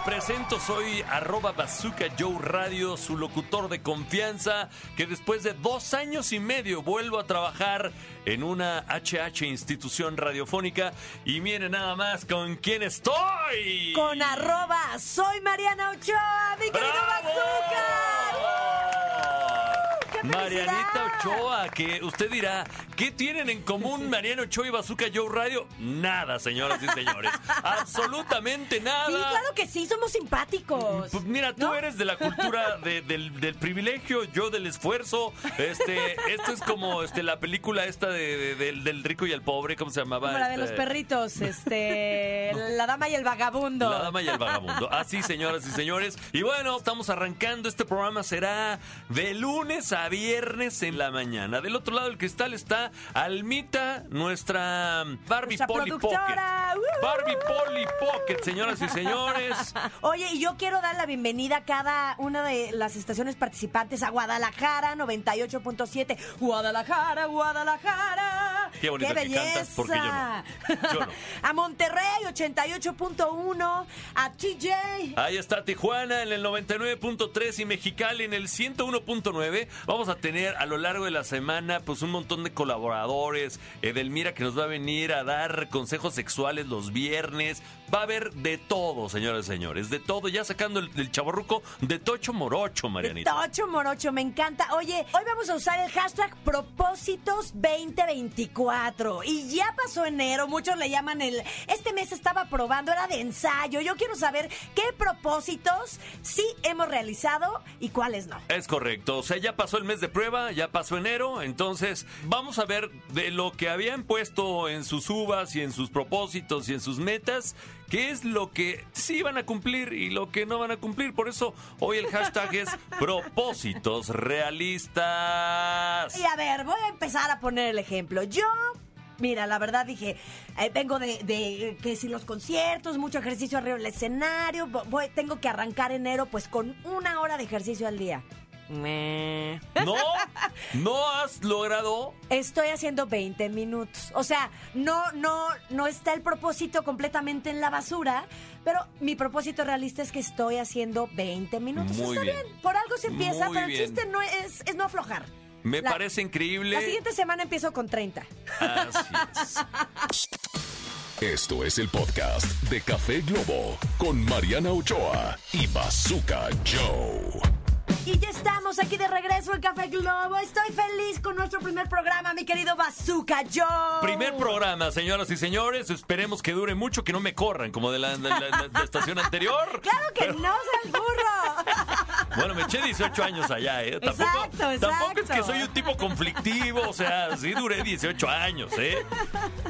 Me presento, soy arroba bazooka Joe Radio, su locutor de confianza, que después de dos años y medio vuelvo a trabajar en una HH institución radiofónica. Y miren nada más con quién estoy. Con arroba, soy Mariana Ochoa, mi querido. Bazooka. ¡Qué Marianita! Ochoa, que usted dirá, ¿qué tienen en común Mariana Ochoa y Bazooka Joe Radio? Nada, señoras y señores. Absolutamente nada. Sí, claro que sí, somos simpáticos. Pues mira, tú ¿No? eres de la cultura de- del, del privilegio, yo del esfuerzo. Este, esto es como este, la película esta de, de- del, del rico y el pobre, ¿cómo se llamaba? Como la de Este, los perritos, este, la dama y el vagabundo. La dama y el vagabundo. Así, señoras y señores. Y bueno, estamos arrancando. Este programa será de lunes a viernes en la mañana. Del otro lado del cristal está Almita, nuestra Barbie Nuestra Polly productora. Pocket. Barbie Polly Pocket, señoras y señores. Oye, y yo quiero dar la bienvenida a cada una de las estaciones participantes a Guadalajara 98.7. Guadalajara, Guadalajara. Qué bonito que belleza. cantas, porque yo no. Yo no. a Monterrey 88.1, a TJ. Ahí está Tijuana en el 99.3 y Mexicali en el 101.9. Vamos a tener a lo largo de la semana pues un montón de colaboradores. Edelmira que nos va a venir a dar consejos sexuales los viernes. Va a haber de todo, señores y señores. De todo. Ya sacando el, el chaborruco de Tocho Morocho, Marianita. Tocho Morocho, me encanta. Oye, hoy vamos a usar el hashtag propósitos 2024. Y ya pasó enero, muchos le llaman el... Este mes estaba probando, era de ensayo. Yo quiero saber qué propósitos sí hemos realizado y cuáles no. Es correcto, o sea, ya pasó el mes de prueba, ya pasó enero, entonces vamos a ver de lo que habían puesto en sus uvas y en sus propósitos y en sus metas, qué es lo que sí van a cumplir y lo que no van a cumplir. Por eso hoy el hashtag es propósitos realistas. Y a ver, voy a empezar a poner el ejemplo. Yo, mira, la verdad dije, eh, vengo de, de, que si los conciertos, mucho ejercicio arriba del escenario, vo- voy, tengo que arrancar enero pues con una hora de ejercicio al día. ¿No? ¿No has logrado? Estoy haciendo 20 minutos. O sea, no, no, no está el propósito completamente en la basura, pero mi propósito realista es que estoy haciendo 20 minutos. Muy está bien. bien. Por algo se empieza, Muy pero bien. el chiste no es, es no aflojar. Me La- parece increíble. La siguiente semana empiezo con 30. Así es. Esto es el podcast de Café Globo con Mariana Ochoa y Bazooka Joe. Y ya estamos aquí de regreso en Café Globo. Estoy feliz con nuestro primer programa, mi querido Bazooka Joe. Primer programa, señoras y señores. Esperemos que dure mucho, que no me corran como de la, de la- de la estación anterior. Claro que no, sea el burro. Bueno, me eché 18 años allá, ¿eh? Tampoco, Exacto, exacto. tampoco es que soy un tipo conflictivo, o sea, sí duré 18 años, ¿eh?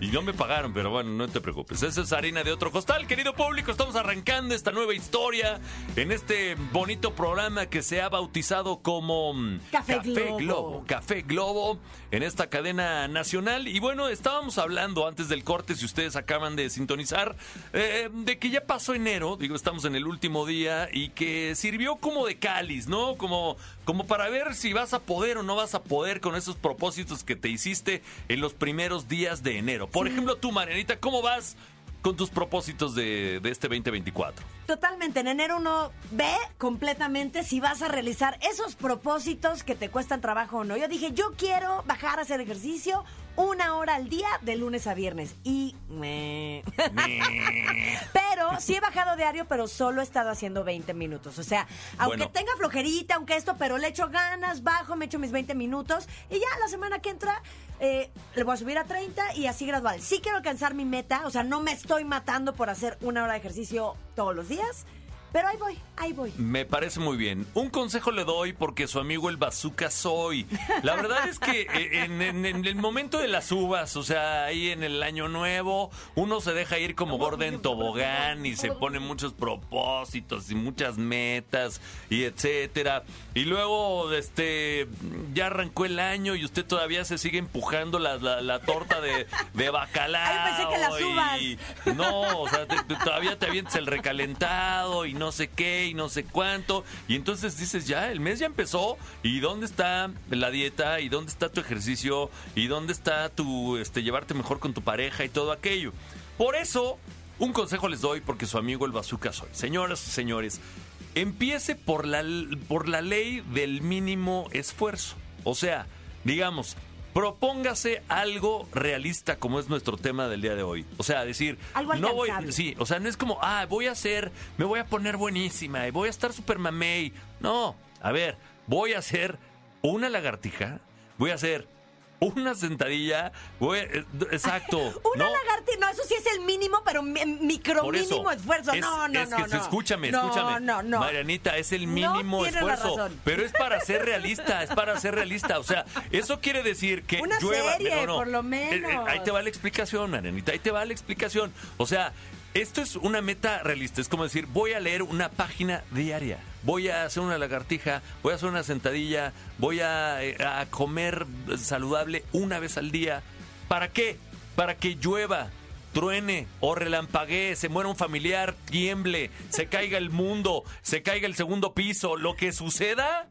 Y no me pagaron, pero bueno, no te preocupes. Esa es harina de otro costal. Querido público, estamos arrancando esta nueva historia en este bonito programa que se ha bautizado como mm, Café Globo. Café Globo en esta cadena nacional. Y bueno, estábamos hablando antes del corte, si ustedes acaban de sintonizar, eh, de que ya pasó enero, digo, estamos en el último día y que sirvió como de cáliz, ¿no? Como, como para ver si vas a poder o no vas a poder con esos propósitos que te hiciste en los primeros días de enero. Por ejemplo, tú, Marianita, ¿cómo vas con tus propósitos de, de este 2024? Totalmente, en enero uno ve completamente si vas a realizar esos propósitos que te cuestan trabajo o no. Yo dije, yo quiero bajar a hacer ejercicio una hora al día de lunes a viernes. Y... meh. pero sí he bajado diario, pero solo he estado haciendo 20 minutos. O sea, aunque Bueno. tenga flojerita, aunque esto, pero le echo ganas, bajo, me echo mis 20 minutos. Y ya la semana que entra eh, le voy a subir a 30 y así gradual. Sí quiero alcanzar mi meta, o sea, no me estoy matando por hacer una hora de ejercicio todos los días. Pero ahí voy, ahí voy. Me parece muy bien. Un consejo le doy porque su amigo el bazooka soy. La verdad es que eh, en, en- en el momento de las uvas, o sea, ahí en el año nuevo, uno se deja ir como gorda en tobogán y se pone muchos propósitos y muchas metas y etcétera. Y luego, este, ya arrancó el año y usted todavía se sigue empujando la, la- la torta de, de bacalao. Pensé que las uvas. y- no, o sea, te- te- todavía te avientas el recalentado y no sé qué y no sé cuánto. Y entonces dices, ya, el mes ya empezó. ¿Y dónde está la dieta? ¿Y dónde está tu ejercicio? ¿Y dónde está tu este, llevarte mejor con tu pareja y todo aquello? Por eso, un consejo les doy porque su amigo el bazooka soy. Señoras y señores, empiece por la, por la ley del mínimo esfuerzo. O sea, digamos, propóngase algo realista como es nuestro tema del día de hoy. O sea, decir, Algo no voy, sí, o sea, no es como, ah, voy a hacer, me voy a poner buenísima y voy a estar super mamey. No, a ver, voy a hacer una lagartija, voy a hacer una sentadilla, voy, eh, exacto. Una ¿no? lagartija, no, eso sí es el mínimo, pero mi- micro Por eso, mínimo esfuerzo. es- no, no, es no, que, no. escúchame, no, escúchame. No, no, Marianita, es el mínimo esfuerzo. Pero es para ser realista, es para ser realista. O sea, eso quiere decir que Una llueva. serie, por lo Eh, menos. eh, ahí te va la explicación, Marianita, ahí te va la explicación. O sea, esto es una meta realista. Es como decir, voy a leer una página diaria. Voy a hacer una lagartija, voy a hacer una sentadilla, voy a, eh, a comer saludable una vez al día. ¿Para qué? Para que llueva, truene o relampaguee, se muera un familiar, tiemble, se caiga el mundo, se caiga el segundo piso, lo que suceda,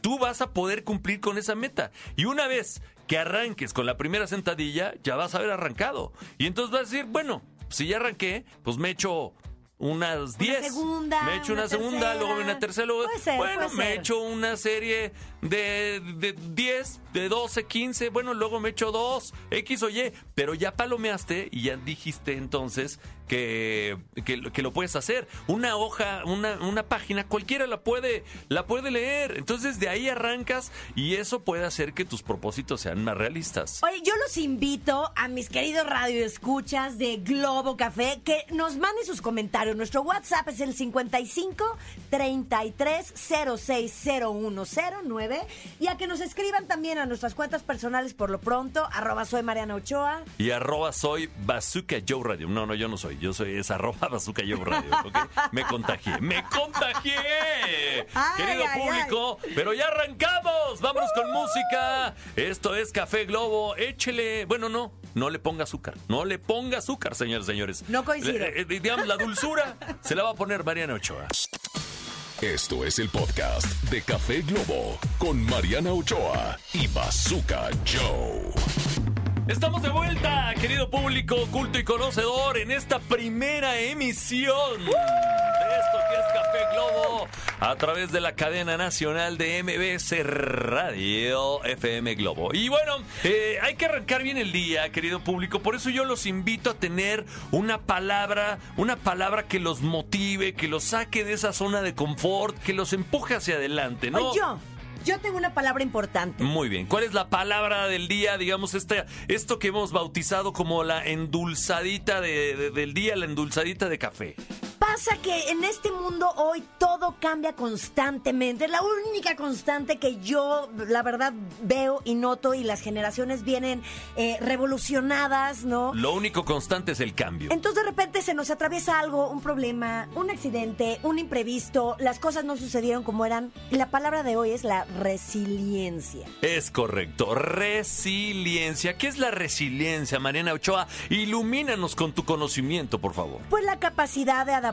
tú vas a poder cumplir con esa meta. Y una vez que arranques con la primera sentadilla, ya vas a haber arrancado. Y entonces vas a decir, bueno, si ya arranqué, pues me echo unas 10. segunda, me echo una, una segunda, tercera. luego una tercera, luego... Puede ser, bueno, puede me ser. echo una serie de, de 10, de 12, 15, bueno, luego me echo dos, X o Y, pero ya palomeaste y ya dijiste entonces que, que, que lo puedes hacer. Una hoja, una, una página, cualquiera la puede, la puede leer. Entonces de ahí arrancas y eso puede hacer que tus propósitos sean más realistas. Oye, yo los invito a mis queridos radioescuchas de Globo Café que nos manden sus comentarios. Nuestro WhatsApp es el 55 33 060109 y a que nos escriban también a nuestras cuentas personales por lo pronto, arroba soy Mariana Ochoa. Y arroba soy Bazooka Joe Radio. No, no, yo no soy. Yo soy es arroba Bazooka Joe Radio. ¿ok? Me contagié. ¡Me contagié! Ay, Querido ay, público, pero ya arrancamos. Vámonos con música. Esto es Café Globo. Échele. Bueno, no. No le ponga azúcar. No le ponga azúcar, señores, señores. No coincido. Eh, eh, digamos, la dulzura se la va a poner Mariana Ochoa. Esto es el podcast de Café Globo con Mariana Ochoa y Bazooka Joe. Estamos de vuelta, querido público culto y conocedor, en esta primera emisión de esto que es Café Globo a través de la cadena nacional de MBS Radio FM Globo. Y bueno, eh, hay que arrancar bien el día, querido público, por eso yo los invito a tener una palabra, una palabra que los motive, que los saque de esa zona de confort, que los empuje hacia adelante, ¿no? Oye, yo, yo tengo una palabra importante. Muy bien. ¿Cuál es la palabra del día? Digamos, este, esto que hemos bautizado como la endulzadita de- de- del día, la endulzadita de café. Pasa que en este mundo hoy todo cambia constantemente. La única constante que yo, la verdad, veo y noto y las generaciones vienen eh, revolucionadas, ¿no? Lo único constante es el cambio. Entonces de repente se nos atraviesa algo, un problema, un accidente, un imprevisto, las cosas no sucedieron como eran. Y la palabra de hoy es la resiliencia. Es correcto. Resiliencia. ¿Qué es la resiliencia, Mariana Ochoa? Ilumínanos con tu conocimiento, por favor. Pues la capacidad de adaptar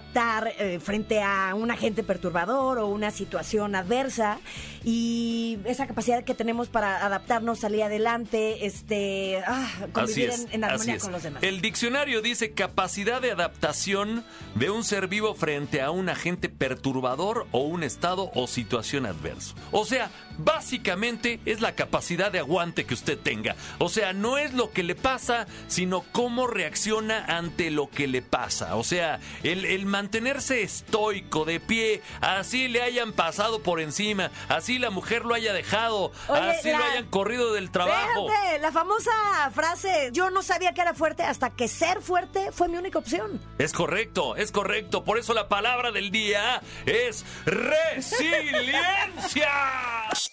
eh, frente a un agente perturbador o una situación adversa y esa capacidad que tenemos para adaptarnos, salir adelante, este, ah, convivir es, en, en armonía con los demás. El diccionario dice capacidad de adaptación de un ser vivo frente a un agente perturbador o un estado o situación adverso. O sea, básicamente es la capacidad de aguante que usted tenga. O sea, no es lo que le pasa, sino cómo reacciona ante lo que le pasa. O sea, el, el mantenerse estoico, de pie, así le hayan pasado por encima, así la mujer lo haya dejado, Oye, así lo hayan corrido del trabajo. Espérate, la famosa frase, yo no sabía que era fuerte hasta que ser fuerte fue mi única opción. Es correcto, es correcto. Por eso la palabra del día es resiliencia.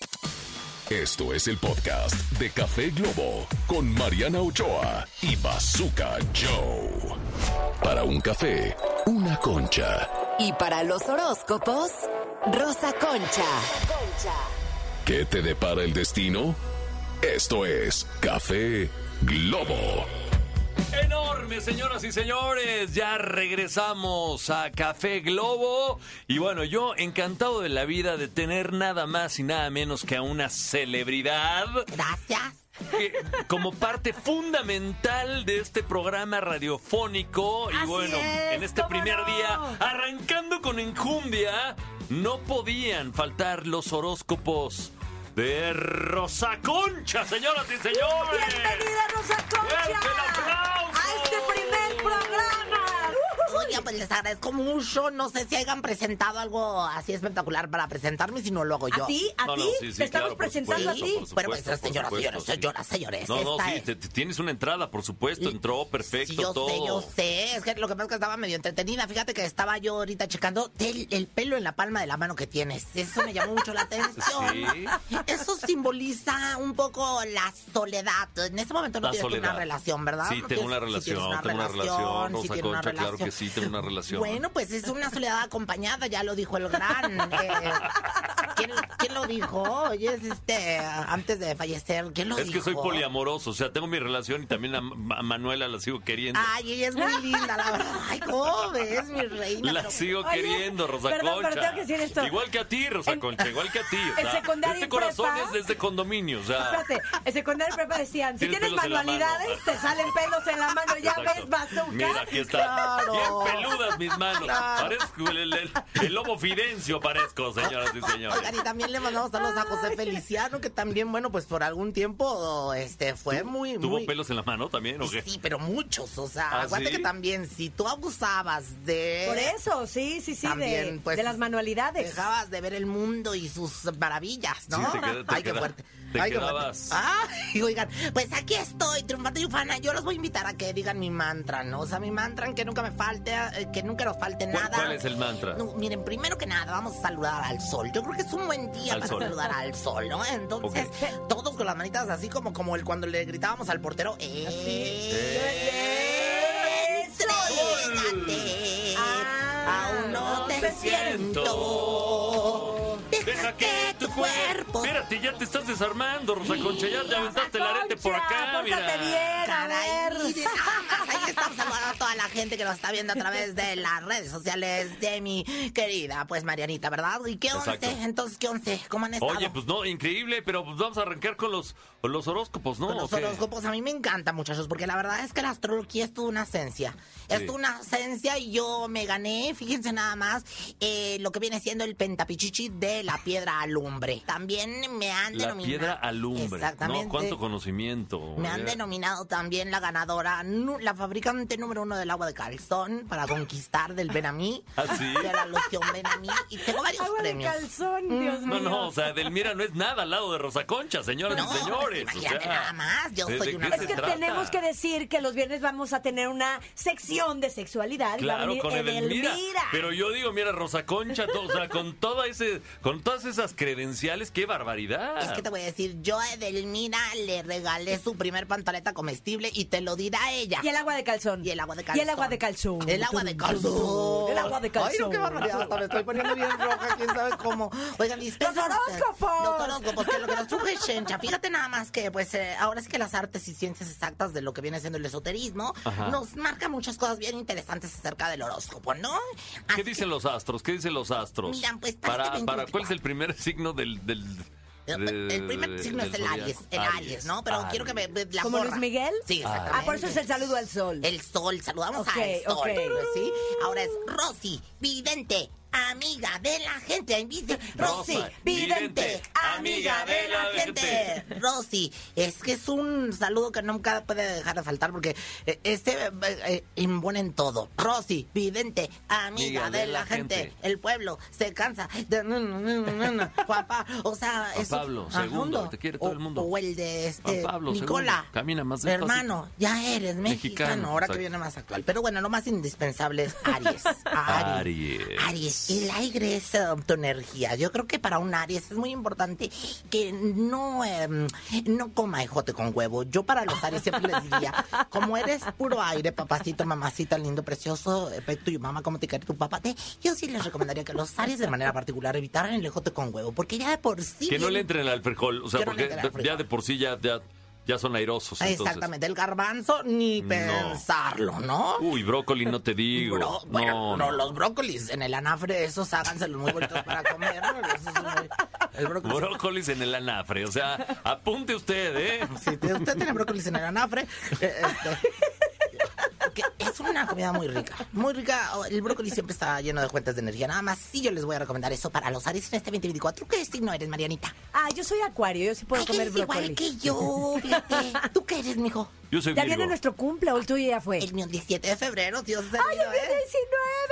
Esto es el podcast de Café Globo con Mariana Ochoa y Bazooka Joe. Para un café, una concha. Y para los horóscopos, Rosa Concha. ¿Qué te depara el destino? Esto es Café Globo. Enorme, señoras y señores. Ya regresamos a Café Globo. Y bueno, yo encantado de la vida de tener nada más y nada menos que a una celebridad Gracias. que- como parte fundamental de este programa radiofónico. Y Así bueno, es, en este ¿cómo primer no? día, arrancando con Enjundia, no podían faltar los horóscopos de Rosa Concha, señoras y señores. Bienvenida, Rosa Concha. ¡Fuerte el aplauso! A. Oye, pues les agradezco mucho. No sé si hayan presentado algo así espectacular para presentarme, si no lo hago yo. ¿A ti? ¿A No, no, ti? sí, sí, Te estamos claro, presentando a supuesto, ti. por Bueno, pues supuesto, señoras, por señores, supuesto, señoras, señores. No, no, sí, es- te- te- tienes una entrada, por supuesto, entró perfecto Sí, yo todo. sé, yo sé. Es que lo que pasa es que estaba medio entretenida. Fíjate que estaba yo ahorita checando el, el pelo en la palma de la mano que tienes. Eso me llamó mucho la atención. Sí. Eso simboliza un poco la soledad. En ese momento no La tienes soledad. una relación, ¿verdad? Sí, tengo una sí relación, tengo una relación, sí Rosa Concha, claro que relación. sí, una relación. Bueno, pues es una soledad acompañada, ya lo dijo el gran. eh, ¿quién, quién lo dijo? Oye, es este, antes de fallecer, ¿quién lo Es dijo? que soy poliamoroso, o sea, tengo mi relación y también a, a Manuela la sigo queriendo. Ay, ella es muy linda, la verdad. Ay, ¿cómo ves, mi reina? la Pero- sigo Oye, queriendo, Rosa perdón, Concha. pero tengo que decir esto. Igual que a ti, Rosa En- Concha, igual que a ti. o sea, este y corazón prepa- es desde condominio, o sea. Espérate, en secundaria y prepa decían, si Tienes manualidades, te salen pelos en la mano, ya Exacto. ves, bazooka. Mira, aquí está. Claro. Peludas mis manos. Claro. Parezco el, el- el- el lobo Fidencio, parezco, señoras y señores. Oigan, y también le mandamos saludos a José Feliciano, que también, bueno, pues por algún tiempo, este, fue muy, ¿Tuvo muy... pelos en la mano también o qué? Sí, pero muchos, o sea, ¿Ah, aguante sí? que también, si tú abusabas de... Por eso, sí, sí, sí, También, de, pues, de las manualidades. Dejabas de ver el mundo y sus maravillas, ¿no? Sí, te queda- te Ay, qué fuerte. Te Ay, qué quedabas-. Ay, oigan, pues aquí estoy, triunfante y ufana. Yo los voy a invitar a que digan mi mantra, ¿no? O sea, mi mantra, que nunca me falte, eh, que nunca nos falte ¿Cuál- nada. cuál es el mantra? No, miren, primero que nada, vamos a saludar al sol. Yo creo que es un buen día Al para sol. saludar al sol, ¿no? Entonces, todos con las manitas así como, como el cuando le gritábamos al portero. ¡Eh! ¡Estrellate! Ah, Aún no te te siento. Cuerpo. Espérate, ya te estás desarmando, Rosa Concha. Ya te aventaste el arete por acá, mira. bien, a ver. ahí estamos saludando a toda la gente que nos está viendo a través de las redes sociales de mi querida, pues Marianita, ¿verdad? ¿Y qué once? Exacto. Entonces, ¿qué once? ¿Cómo han estado? Oye, pues no, increíble, pero pues vamos a arrancar con los, los horóscopos, ¿no? Con los horóscopos a mí me encanta, muchachos, porque la verdad es que la astrología es toda una esencia. Es Sí. toda una esencia y yo me gané, fíjense nada más, eh, lo que viene siendo el pentapichichi de la piedra alumbre. También me han La denominado... piedra alumbre. Exactamente. ¿no? ¿Cuánto conocimiento? Me han Eh, denominado también la ganadora, la fabricante número uno del agua de calzón para conquistar del Benamí. ¿Ah, sí? De la loción Benamí. Y tengo varios Agua de calzón, Dios No, mío. no, o sea, Delmira no es nada al lado de Rosa Concha, señoras No, y señores. pues, o imagínate sea, nada más, yo ¿de- soy una Es que trata? tenemos que decir que los viernes vamos a tener una sección de sexualidad. y va a Claro, venir con Edelmira. Edelmira. Pero yo digo, mira, Rosa Concha, to- o sea, con toda ese, con todas esas credenciales, qué barbaridad. Es que te voy a decir, yo a Edelmira le regalé su primer pantaleta comestible y te lo dirá ella. Y el agua de calzón. Y el agua de Y calzón. el agua de calzón. El agua de calzón. El agua de calzón. Ay, no, qué barbaridad. Hasta me estoy poniendo bien roja. ¿Quién sabe cómo? Oigan, ¡Los horóscopos! Los horóscopos. Que lo que nos truje Shencha. Fíjate nada más que, pues, eh, ahora es que las artes y ciencias exactas de lo que viene siendo el esoterismo Ajá. nos marca muchas cosas bien interesantes acerca del horóscopo, ¿no? ¿Qué dicen los astros? ¿Qué dicen los astros? Mira, pues, para para, para, 2024. ¿Cuál es el primer signo del... del de- el primer signo es el? Aries, el Aries, ¿no? Pero quiero que me, me- la ¿Como morra. Luis Miguel? Sí, exactamente. Ah, por eso es el saludo al sol. El sol, saludamos Ok, al sol. ok. ¿sí? Ahora es Rosy, vidente, amiga de la gente. Invite- Rosy, Rosa, vidente, amiga de la gente. Rosy, es que es un saludo que nunca puede dejar de faltar porque eh, este eh, eh, impone en todo. Rosy, vidente, amiga de, la, gente. El pueblo se cansa de... Juan Pa- o sea, Juan es Pablo, segundo, te quiere todo o- el mundo. O el de este Pablo, Nicola. segundo, camina más despacito. Hermano, ya eres mexicano. Mexicano, ahora que viene más actual. Pero bueno, lo más indispensable es Aries. Aries. Aries. Aries. El aire es eh, tu energía. Yo creo que para un Aries es muy importante que no, em, no coma ejote con huevo. Yo para los Aries siempre les diría, como eres puro aire, papacito, mamacita, lindo, precioso, eh, tu mamá, como te quiere tu papá, te- yo sí les recomendaría que los Aries de manera particular evitaran el ejote con huevo, porque ya de por sí... Que no le entren al frijol, o sea, no porque ya de por sí ya, ya ya son airosos. entonces. Exactamente, el garbanzo ni No. pensarlo, ¿no? Uy, brócoli, no te digo. Bro- bueno, no, no, no. los brócolis en el anafre, esos háganselos muy bonitos para comer. ¿no? Muy- el brócoli. Brócolis en el anafre. O sea, apunte usted, ¿eh? Si te- usted tiene brócolis en el anafre, eh, este, es una comida muy rica. Muy rica. El brócoli siempre está lleno de fuentes de energía. Nada más, sí yo les voy a recomendar eso para los Aries en este 2024. ¿Tú qué signo eres, Marianita? Ah, yo soy acuario, yo sí puedo Ay, comer eres igual brócoli. que yo, fíjate. ¿Tú qué eres, mijo? Yo soy Ya Virgo. viene nuestro cumple, o el tuyo ya fue. El mío, el 17 de febrero, Dios mío, ¡Ay, el mío ¿eh? 19!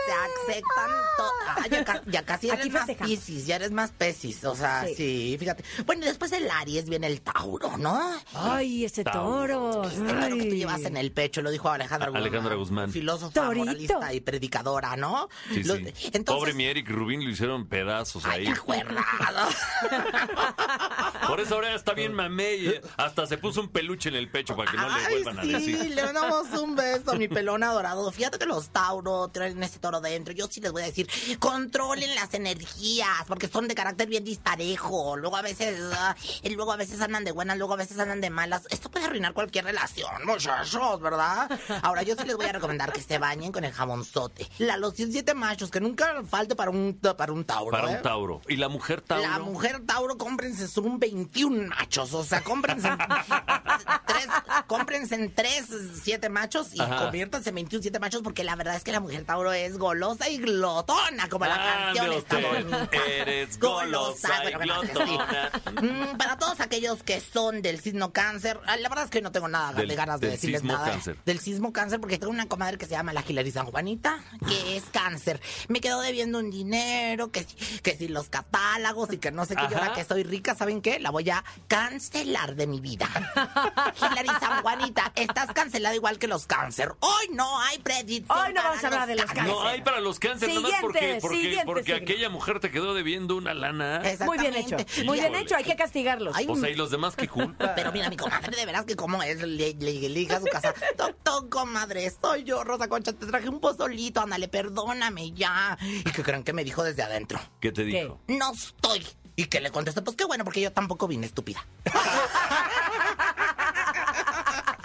Se aceptan to- Ah, ya, ca- ya casi eres Aquí más festejamos. piscis, ya eres más pesis, o sea, Sí. sí. fíjate. Bueno, después del Aries viene el Tauro, ¿no? Ay, ese toro. Este toro que tú Ay. llevas en el pecho, lo dijo Alejandra A- Alejandra Guzmán. Filósofa, Torito. moralista y predicadora, ¿no? Sí, Lo- sí. Entonces, Pobre mi Eric Rubín lo hicieron pedazos Ay, ahí. acuerdado. Por eso ahora está bien mamé y hasta se puso un peluche en el pecho para que no le Ay, a sí, le damos un beso, mi pelón adorado. Fíjate que los Tauro traen ese toro dentro. Yo sí les voy a decir, controlen las energías, porque son de carácter bien disparejo. Luego a veces, ah, y luego a veces andan de buenas, luego a veces andan de malas. Esto puede arruinar cualquier relación, muchachos, ¿verdad? Ahora yo sí les voy a recomendar que se bañen con el jamonzote. La loción siete machos, que nunca falte para un, para un Tauro. Para ¿eh? un Tauro. ¿Y la mujer Tauro? La mujer Tauro, cómprense son 21 machos. O sea, cómprense en tres, cómprense en tres, siete machos y Ajá. conviértanse en 21, siete machos porque la verdad es que la mujer Tauro es golosa y glotona, como la Ah, canción está bonita. eres golosa y bueno, glotona. sí. Mm, Para todos aquellos que son del signo cáncer, ah, la verdad es que no tengo nada Del- de ganas de decirles nada. cáncer. Del sismo cáncer, porque tengo una comadre que se llama la Hilary San Juanita, que es cáncer. Me quedó debiendo un dinero, que, que si los catálogos y que no sé qué. Y Ajá. ahora que soy rica, ¿saben qué? La voy a cancelar de mi vida. Hilary San Juanita, estás cancelada igual que los cáncer. Hoy no hay predicción. Hoy no para vamos a hablar de los cáncer. No hay para los cáncer, nada más porque, porque, siguiente porque aquella mujer te quedó debiendo una lana. Muy bien hecho. Exactamente. Muy bien hecho, hay que castigarlos. Ay, O sea, ¿y los demás qué culpa? Pero mira, mi comadre, de veras que cómo es, le, le, a su casa, doctor, comadre, soy yo, Rosa Concha, te traje un pozolito, ándale, perdóname ya. ¿Y que creen que me dijo desde adentro? ¿Qué te ¿Qué? dijo? No estoy. Y que le contesté, pues qué bueno, porque yo tampoco vine estúpida.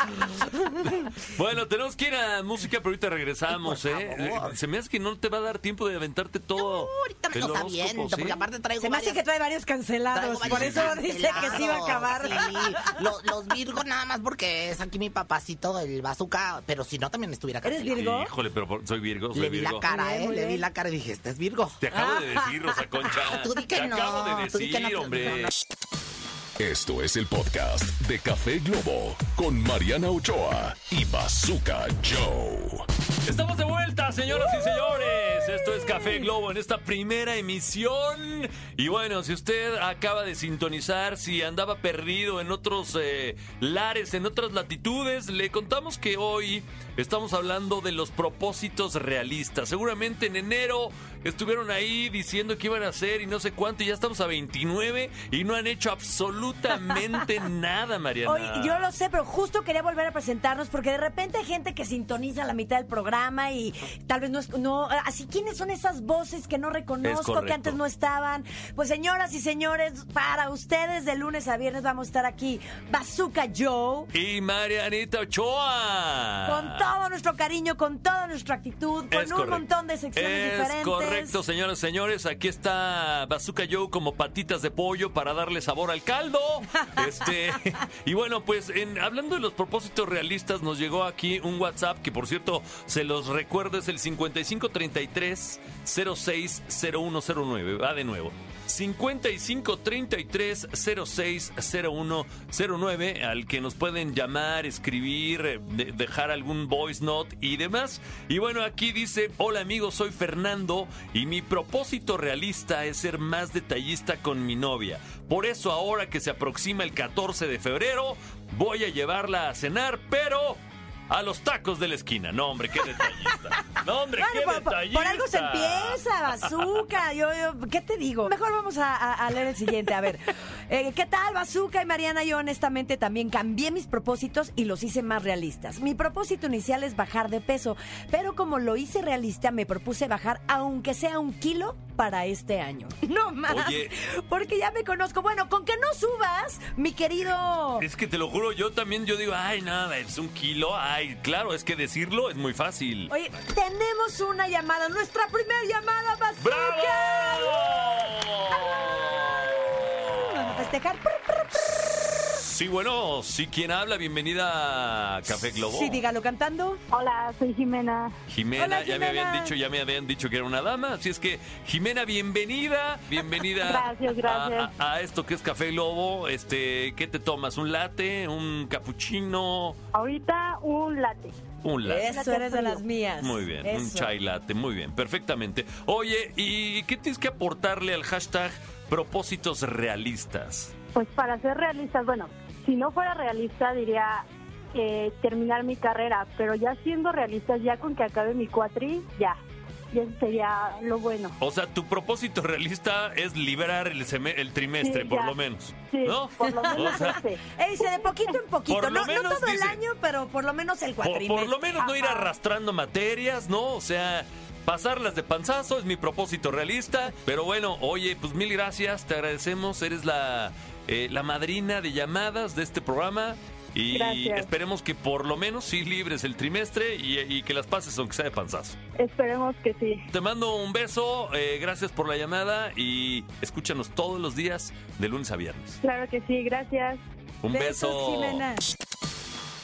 Bueno, tenemos que ir a música, pero ahorita regresamos, ¿eh? Se me hace que no te va a dar tiempo de aventarte todo. Ahorita me horóscopo, aviento, ¿sí? porque aparte traigo Se me hace que trae varios cancelados, por eso dice que sí va a acabar. sí. Los, los Virgo nada más porque es aquí mi papacito, el bazooka, pero si no también estuviera ¿Eres cancelado. Virgo? Híjole, pero por- soy Virgo, soy Le vi Virgo. la cara, ¿eh? Le vi la cara y dije, este es Virgo. Te acabo de decir, Rosa Concha. Ay, tú di que Te no, acabo de tú di que decir, no, hombre. no, no. Esto es el podcast de Café Globo con Mariana Ochoa y Bazooka Joe. Estamos de vuelta, señoras y señores. Esto es Café Globo en esta primera emisión. Y bueno, si usted acaba de sintonizar, si andaba perdido en otros eh, lares, en otras latitudes, le contamos que hoy estamos hablando de los propósitos realistas. Seguramente en enero estuvieron ahí diciendo que iban a hacer y no sé cuánto, y ya estamos a 29 y no han hecho absolutamente nada, Mariana. Oye, yo lo sé, pero justo quería volver a presentarnos porque de repente hay gente que sintoniza a la mitad del programa y tal vez no es... No, así, ¿quiénes son esas voces que no reconozco, que antes no estaban? Pues señoras y señores, para ustedes de lunes a viernes vamos a estar aquí Bazooka Joe. Y Marianita Ochoa. Con todo nuestro cariño, con toda nuestra actitud, con Es un correcto. montón de secciones es diferentes. correcto, señores, señores. Aquí está Bazooka Joe como patitas de pollo para darle sabor al caldo. este Y bueno, pues en, hablando de los propósitos realistas, nos llegó aquí un WhatsApp que, por cierto, se los recuerdo, es el 5533 060109. Va de nuevo. 5533 060109 al que nos pueden llamar, escribir, eh, de- dejar algún voice note y demás. Y bueno, aquí dice, hola amigos, soy Fernando y mi propósito realista es ser más detallista con mi novia. Por eso ahora que se aproxima el 14 de febrero, voy a llevarla a cenar, pero... A los tacos de la esquina. No, hombre, qué detallista. No, hombre, Bueno, qué por, detallista. por algo se empieza, bazooka. Yo, yo, ¿Qué te digo? Mejor vamos a, a- a leer el siguiente. A ver, Eh, ¿Qué tal, Bazooka y Mariana? Yo honestamente también cambié mis propósitos y los hice más realistas. Mi propósito inicial es bajar de peso, pero como lo hice realista, me propuse bajar aunque sea un kilo para este año. No más. Oye. Porque ya me conozco. Bueno, con que no subas, mi querido. Es que te lo juro, yo también yo digo, ay, nada, es un kilo. Ay, claro, es que decirlo es muy fácil. Oye, tenemos una llamada, nuestra primera llamada, Bazooka. ¡Bravo! Festejar. Sí, bueno, sí, ¿quién habla? Bienvenida a Café Globo. Sí, dígalo cantando. Hola, soy Jimena. Jimena, Hola, ya me habían dicho, ya me habían dicho que era una dama, así es que Jimena, bienvenida, bienvenida Gracias, gracias. A, a- a esto que es Café Globo. Este, ¿qué te tomas? ¿Un latte? ¿Un cappuccino? Ahorita un latte. Un latte. Eso eres de las mías. Muy bien, un chai latte, muy bien, perfectamente. Oye, ¿y qué tienes que aportarle al hashtag propósitos realistas? Pues para ser realistas, bueno, si no fuera realista diría eh, terminar mi carrera, pero ya siendo realistas, ya con que acabe mi cuatri, ya. Y eso sería lo bueno. O sea, tu propósito realista es liberar el, el trimestre, Sí, por ya. lo menos. Sí, ¿No? por lo menos O sea. Ey, de poquito en poquito. Por lo no, no todo el año, pero por lo menos el por, cuatrimestre. por lo menos no ir arrastrando materias, ¿no? O sea, pasarlas de panzazo es mi propósito realista. Pero bueno, oye, pues mil gracias, te agradecemos. Eres la, eh, la madrina de llamadas de este programa. Y Gracias. esperemos que por lo menos sí libres el trimestre y, y que las pases aunque sea de panzazo. Esperemos que sí. Te mando un beso, eh, gracias por la llamada y escúchanos todos los días de lunes a viernes. Claro que sí, gracias. Un Besos, beso. Jimena.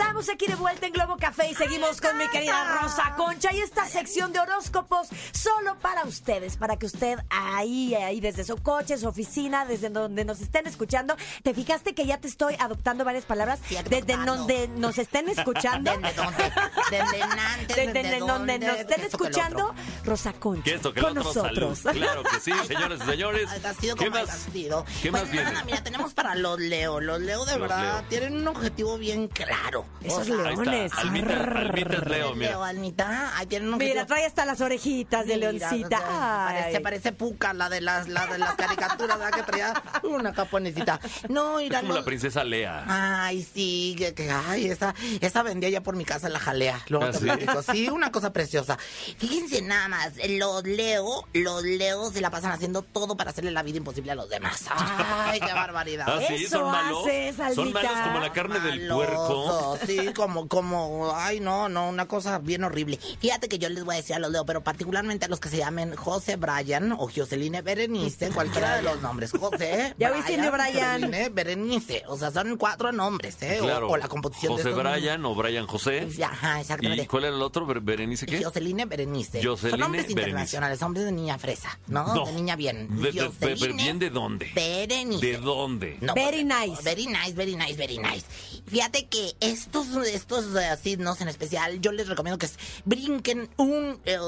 Estamos aquí de vuelta en Globo Café y seguimos con mi querida Rosa Concha y esta sección de horóscopos solo para ustedes, para que usted ahí, ahí desde su coche, su oficina, desde donde nos estén escuchando, ¿te fijaste que ya te estoy adoptando varias palabras? Sí, Desde adoptando. donde nos estén escuchando. ¿Desde dónde? ¿Desde antes? Desde ¿Desde donde nos estén ¿Qué esto que el escuchando? Rosa Concha. Que esto que con otro nosotros. salud. Claro que sí, señores y señores. ¿Qué más? ¿Qué Pues más viene? mira, tenemos para los Leo. Los Leo de Los verdad Leo. tienen un objetivo bien claro. Esos sea, Ahí leones. Almita, Almita es Leo, Leo, mira. Almita, ay, tienen un. Mira, trae hasta las orejitas de Mira, leoncita. o sea, Ay. Parece, parece Puca, la de las, la de las caricaturas, ¿verdad? Que traía una japonesita. No, Es mira, como la princesa Lea. Ay, sí, que, que- ay, esa, esa vendía ya por mi casa la jalea. Luego ¿Ah, te sí? platico. Sí, una cosa preciosa. Fíjense nada más, los Leo, los Leo se la pasan haciendo todo para hacerle la vida imposible a los demás. Ay, qué barbaridad. Ah, sí, Eso son malos. haces, son malos como la carne del puerco. Sí, como, como, ay, no, no, una cosa bien horrible. Fíjate que yo les voy a decir a los Leo, pero particularmente a los que se llamen José Brian o Joseline Berenice, cualquiera de los nombres. José, Ya Indio Brian. Joseline, Berenice. O sea, son cuatro nombres, ¿eh? O- Claro. O, la composición José de Brian o Brian José. nombres. Ajá, exactamente. ¿Y cuál era el otro? Ber- ¿Berenice qué? Joseline Berenice. Joseline Son nombres Berenice. internacionales, hombres de niña fresa, ¿no? No. De niña bien. De- de- de- Joseline ¿Bien de dónde? Berenice. ¿De dónde? No, Very nice. Very nice, very nice, very nice. Fíjate que estos, estos eh, signos en especial, yo les recomiendo que brinquen un... eh,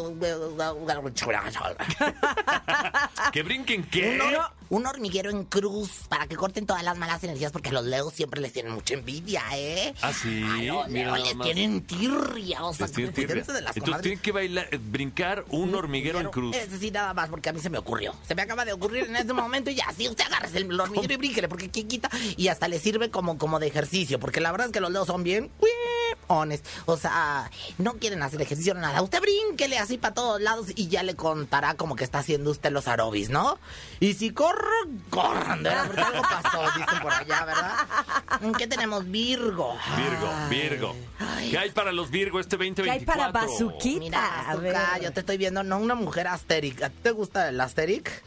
¿Que brinquen qué? Un hormiguero en cruz para que corten todas las malas energías porque a los leos siempre les tienen mucha envidia, ¿eh? Ah, sí, A los leos les tienen tirria, o sea, tienen tirria. de las Entonces tienen que bailar, eh, brincar un hormiguero en cruz. Ese sí, nada más, porque a mí se me ocurrió. Se me acaba de ocurrir en este momento y ya, sí, usted agarra el hormiguero y brínquele, porque ¿quién quita? Y hasta le sirve como, como de ejercicio, porque la verdad es que los leos son bien honest. O sea, no quieren hacer ejercicio nada. Usted brínquele así para todos lados y ya le contará como que está haciendo usted los aerobis, ¿no? Y si corro, verdad, porque algo pasó, dicen por allá, ¿verdad? ¿Qué tenemos? Virgo. Virgo, Ay. Virgo. Ay. ¿Qué hay para los Virgo este 2024? ¿Qué hay para Bazuquita? Mira, yo te estoy viendo, no una mujer asteric. ¿A ti te gusta el asteric?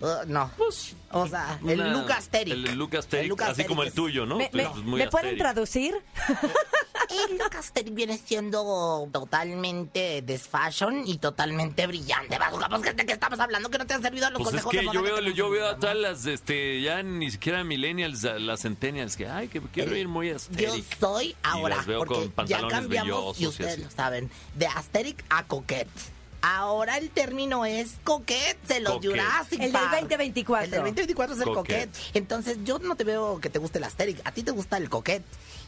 Uh, no. Pues, O sea, el una- look asteric. El look asteric, El look así como el tuyo, ¿no? ¿Me, Pero me- es muy ¿me pueden traducir? El look asteric viene siendo totalmente desfashion y totalmente brillante. Pues, ¿de qué estamos hablando? Que no te han servido los Pues es consejos que de moda yo veo, yo veo a todas las, este, ya ni siquiera millennials, a las centennials, que, ay, que quiero ir muy Yo asteric. soy ahora, las veo porque con ya pantalones cambiamos, y y ustedes lo saben, de asteric a coquette. Ahora el término es coquette, se los Coquette. Jurassic El del Park. 2024. El del 2024 es el Coquette. coquette. Entonces, yo no te veo que te guste el asteric. A ti te gusta el coquette.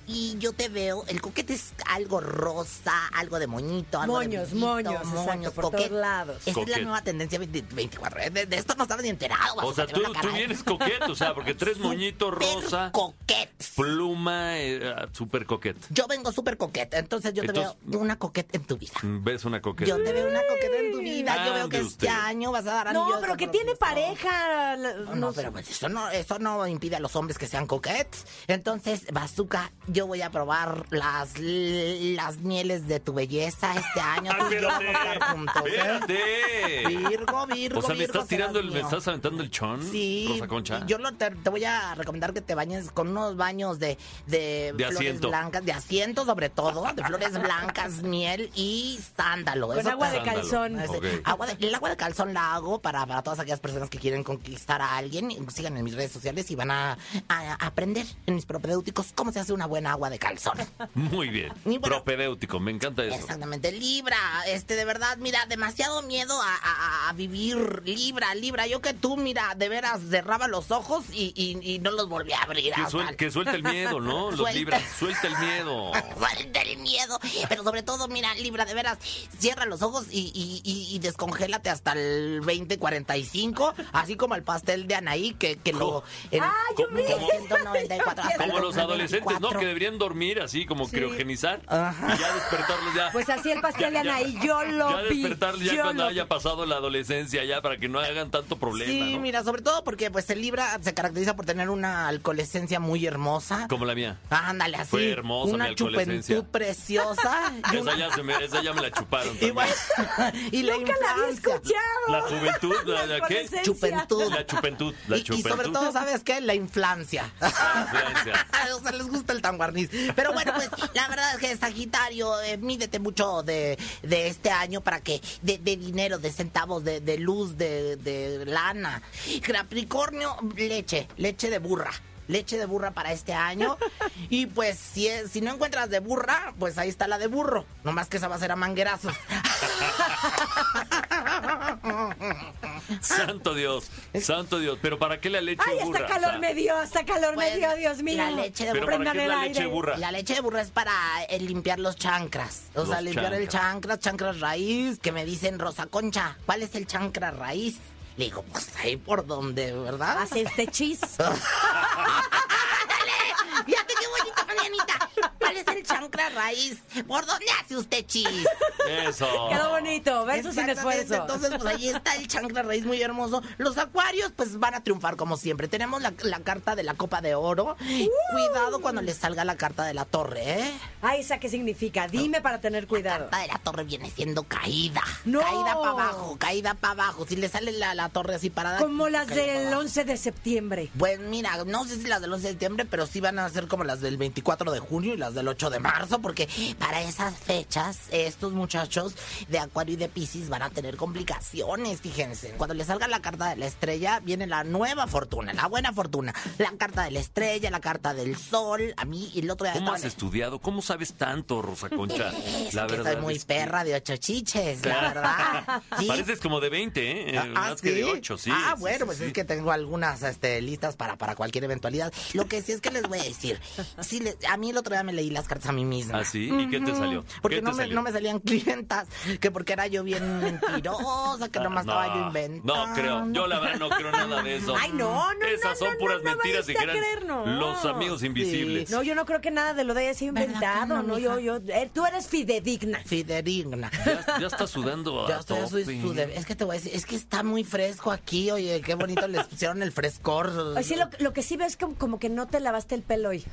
Y yo te veo, el coquete es algo rosa, algo de moñito, algo Moños, de brillito, moños, exacto, por coquete. todos lados. Esta es Coquete. la nueva tendencia 20 24. ¿eh? De, de esto no estaba ni enterado. O sea, tú, te tú vienes coqueto, o sea, porque tres moñitos rosa, coquete. pluma, eh, súper coquete. Yo vengo súper coqueta, entonces yo te Entonces- veo una coqueta en tu vida. ¿Ves una coqueta? Yo te veo una coqueta en tu vida. Yo veo que usted. este año vas a dar No, pero que tiene pareja. la- No, no pero pues eso no, eso no impide a los hombres que sean coquetes. Entonces, Bazooka, yo voy a probar las, las mieles de tu belleza este año. Tú y yo vamos a estar juntos, ¿eh? Virgo, Virgo, O sea, me estás tirando el, me estás aventando el chón, Sí, Rosa Concha. yo lo, te, te voy a recomendar que te bañes con unos baños de, de, De flores asiento. blancas, de asiento sobre todo, de flores blancas, miel y sándalo. Con Eso agua de te- calzón. Agua de- el agua de calzón la hago para, para todas aquellas personas que quieren conquistar a alguien. Sigan en mis redes sociales y van a, a aprender en mis propedéuticos cómo se hace una buena agua de calzón. Muy bien. Y bueno- Propedéutico, me encanta eso. Exactamente, Libra, este de verdad, mira, demasiado miedo a, a- a vivir, Libra, Libra, yo que tú, mira, de veras cerraba los ojos y, y- y no los volví a abrir. Que, suel- que suelte el miedo, ¿no? Los Suelta. libras, suelta el miedo. Suelta el miedo. Pero sobre todo, mira, Libra, de veras, cierra los ojos y, y, y- y descongélate hasta el 2045, así como el pastel de Anaí, que, que lo... en- Ah, yo ¿Cómo- vi. cómo- 194, hasta el Como los adolescentes, ¿no? 2024. Que deberían dormir así, como criogenizar. Ajá. Y ya despertarlos ya. Pues así el pastel de Anaí, yo lo ya vi. despertarlos ya cuando haya vi. pasado la adolescencia, ya para que no hagan tanto problema, Sí, ¿no? mira, sobre todo porque pues el Libra se caracteriza por tener una alcoholescencia muy hermosa. Como la mía. Ándale, así. Fue hermosa mi Una alcoholescencia. juventud preciosa. y, Esa una- ya, se me- esa ya me la chuparon y también. y la Nunca la había escuchado. La juventud, la, la, ¿qué? adolescencia. Chupentud. La chupentud, la y, y chupentud. sobre todo, ¿sabes qué? La inflancia. influencia. o sea, les gusta el tanguarniz. Pero bueno, pues la verdad es que Sagitario, eh, mídete mucho de, de este año para que, de, de dinero, de centavos, de, de luz, de, de lana. Capricornio, leche, leche de burra. Leche de burra para este año. Y pues si, es- si no encuentras de burra, pues ahí está la de burro. Nomás que esa va a ser a manguerazos. Santo Dios, santo Dios. Pero ¿para qué la leche Ay, burra? hasta O calor sea, me dio, hasta calor me Pues, dio, Dios mío. la leche de Pero burra. ¿para qué es la el leche aire. burra? La leche de burra es para eh, limpiar los chancras. O sea, limpiar el chancras. chancras, chancras raíz. Que me dicen, Rosa Concha, ¿cuál es el chancra raíz? Le digo, pues ahí por donde, ¿verdad? Hace este chis. Fíjate qué bonita, Marianita. ¿Cuál es el chancra raíz? ¿Por dónde hace usted chis? Eso. Quedó bonito, verso sin esfuerzo. Entonces, pues ahí está el chancra raíz muy hermoso. Los acuarios, pues van a triunfar como siempre. Tenemos la, la carta de la copa de oro. Cuidado cuando les salga la carta de la torre, ¿eh? Ay, ¿esa qué significa? Dime para tener La cuidado. carta de la torre viene siendo caída. No. Caída para abajo, caída para abajo. Si le sale la, la torre así parada. Como las del abajo. 11 de septiembre. Pues mira, no sé si las del 11 de septiembre, pero sí van a ser como las del 24 de junio y las del 8 de marzo, porque para esas fechas, estos muchachos de Acuario y de Piscis van a tener complicaciones, fíjense. Cuando les salga la carta de la estrella, viene la nueva fortuna, la buena fortuna. La carta de la estrella, la carta del sol. A mí, y el otro día ¿Cómo has estudiado? ¿Cómo sabes tanto, Rosa Concha? Es La que verdad soy muy es que- perra de ocho chiches, la verdad. Sí. Pareces como de 20, ¿eh? Ah, Más que de 8, sí. Ah, sí, bueno, sí, pues sí. es que tengo algunas este, listas para, para cualquier eventualidad. Lo que sí es que les voy a decir. Sí, le- a mí el otro día me leí las cartas a mí misma. ¿Ah, sí? ¿Y qué te salió? Porque ¿Qué no te me, salió? no me salían clientas, que porque era yo bien mentirosa, que nomás no, estaba yo inventando. No creo, yo la verdad no creo nada de eso. Ay, no, no, Esas no, son no, puras no, no mentiras dijeran creer, no. los amigos invisibles. No, yo no creo que nada de lo de haya sido ¿Verdad que inventado, no, yo, yo, eh, tú eres fidedigna. Fidedigna. Ya, ya está sudando Ya a estoy, soy tope. su de- Es que te voy a decir, es que está muy fresco aquí, oye, qué bonito les pusieron el frescor. Ay, sí, lo, lo que sí veo es como, como que no te lavaste el pelo hoy.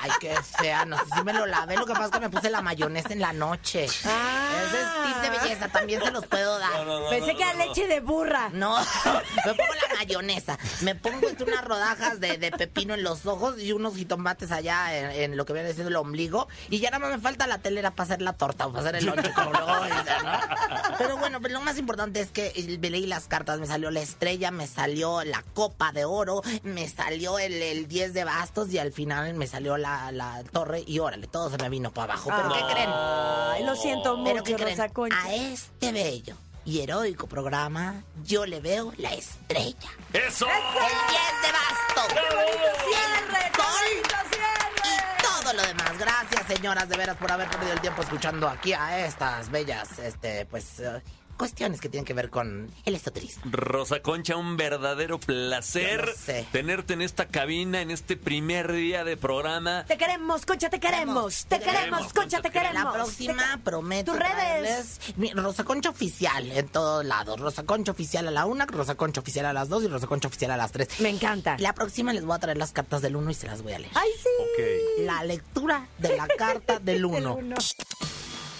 Ay, qué fea, no sé si me lo lavé, lo que pasa es que me puse la mayonesa en la noche. Ah. Ese es tip de belleza, también se los puedo dar. No, no, no, Pensé no, que era no, no. leche de burra. No, me pongo la mayonesa, me pongo este, unas rodajas de, de pepino en los ojos y unos jitomates allá en, en lo que viene siendo el ombligo y ya nada más me falta la telera para hacer la torta o para hacer el lonche como luego dicen, ¿no? Pero bueno, pero lo más importante es que me leí las cartas, me salió la estrella, me salió la copa de oro, me salió el, el 10 de bastos y al final me salió la, la torre y órale, todo se me vino para abajo. ¿Pero qué creen? Ay, lo siento ¿Pero qué mucho, creen? Rosa Concha. A este bello y heroico programa yo le veo la estrella. ¡Eso! El 10 de bastos. ¡Cierre! Sol ¡Bonito cierre! y todo todo lo demás. Gracias, señoras, de veras, por haber perdido el tiempo escuchando aquí a estas bellas, este, pues, eh, cuestiones que tienen que ver con el esoterismo. Rosa Concha, un verdadero placer tenerte en esta cabina, en este primer día de programa. Te queremos, Concha, te queremos. Te queremos, Concha, te queremos. La próxima Te- prometo Tus redes. Rosa Concha oficial en todos lados. Rosa Concha oficial a la una, Rosa Concha oficial a las dos y Rosa Concha oficial a las tres. Me encanta. La próxima les voy a traer las cartas del uno y se las voy a leer. Ay, sí. Ok. La lectura de la carta del El uno.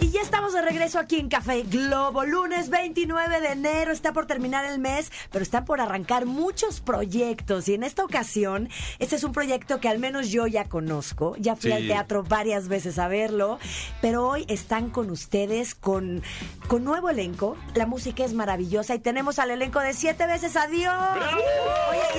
Y ya estamos de regreso aquí en Café Globo, lunes 29 de enero, está por terminar el mes, pero están por arrancar muchos proyectos. Y en esta ocasión, este es un proyecto que al menos yo ya conozco, ya fui Sí. al teatro varias veces a verlo, pero hoy están con ustedes con, con nuevo elenco, la música es maravillosa y tenemos al elenco de siete veces adiós. Oye, y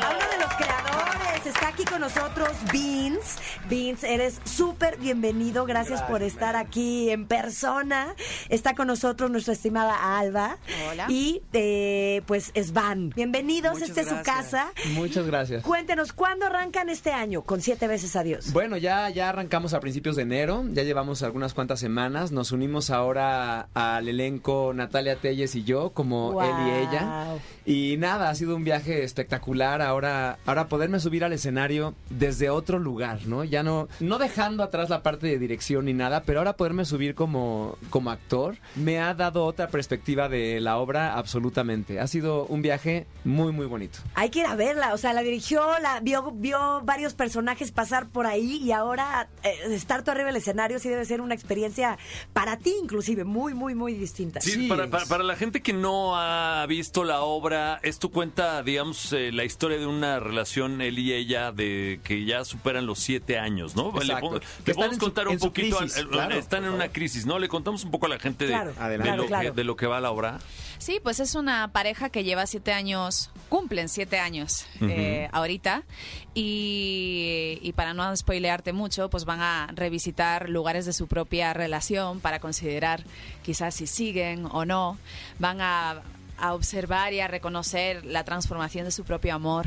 uno de los creadores, está aquí con nosotros Vince, Vince, eres súper bienvenido, gracias, por estar aquí en persona. Está con nosotros nuestra estimada Alba. Hola. Y eh, pues Svan. Bienvenidos, Muchas esta es su gracias. casa. Muchas gracias. Cuéntenos, ¿cuándo arrancan este año con siete veces adiós? Bueno, ya, ya arrancamos a principios de enero, ya llevamos algunas cuantas semanas, nos unimos ahora al elenco Natalia Telles y yo, como él y ella. Y nada, ha sido un viaje espectacular ahora, ahora poderme subir al escenario desde otro lugar, ¿no? Ya no, no dejando atrás la parte de dirección ni nada, pero ahora poderme subir como, como actor me ha dado otra perspectiva de la obra absolutamente. Ha sido un viaje muy, muy bonito. Hay que ir a verla, o sea, la dirigió, la vio, vio varios personajes pasar por ahí y ahora eh, estar tú arriba del escenario sí debe ser una experiencia para ti inclusive muy, muy, muy distinta. Sí, Sí, para, para- para la gente que no ha visto la obra, esto cuenta, digamos, eh, la historia de una relación él y ella de que ya superan los siete años, ¿no? Exacto. Le, podemos contar un poquito, crisis, al- claro, están en una crisis, ¿no? Le contamos un poco a la gente de, Claro, de Adelante. lo, claro. Que, de lo que va la obra. Sí, pues es una pareja que lleva siete años, cumplen siete años eh, ahorita. Y, y para no spoilearte mucho, pues van a revisitar lugares de su propia relación para considerar quizás si siguen o no. Van a, a observar y a reconocer la transformación de su propio amor.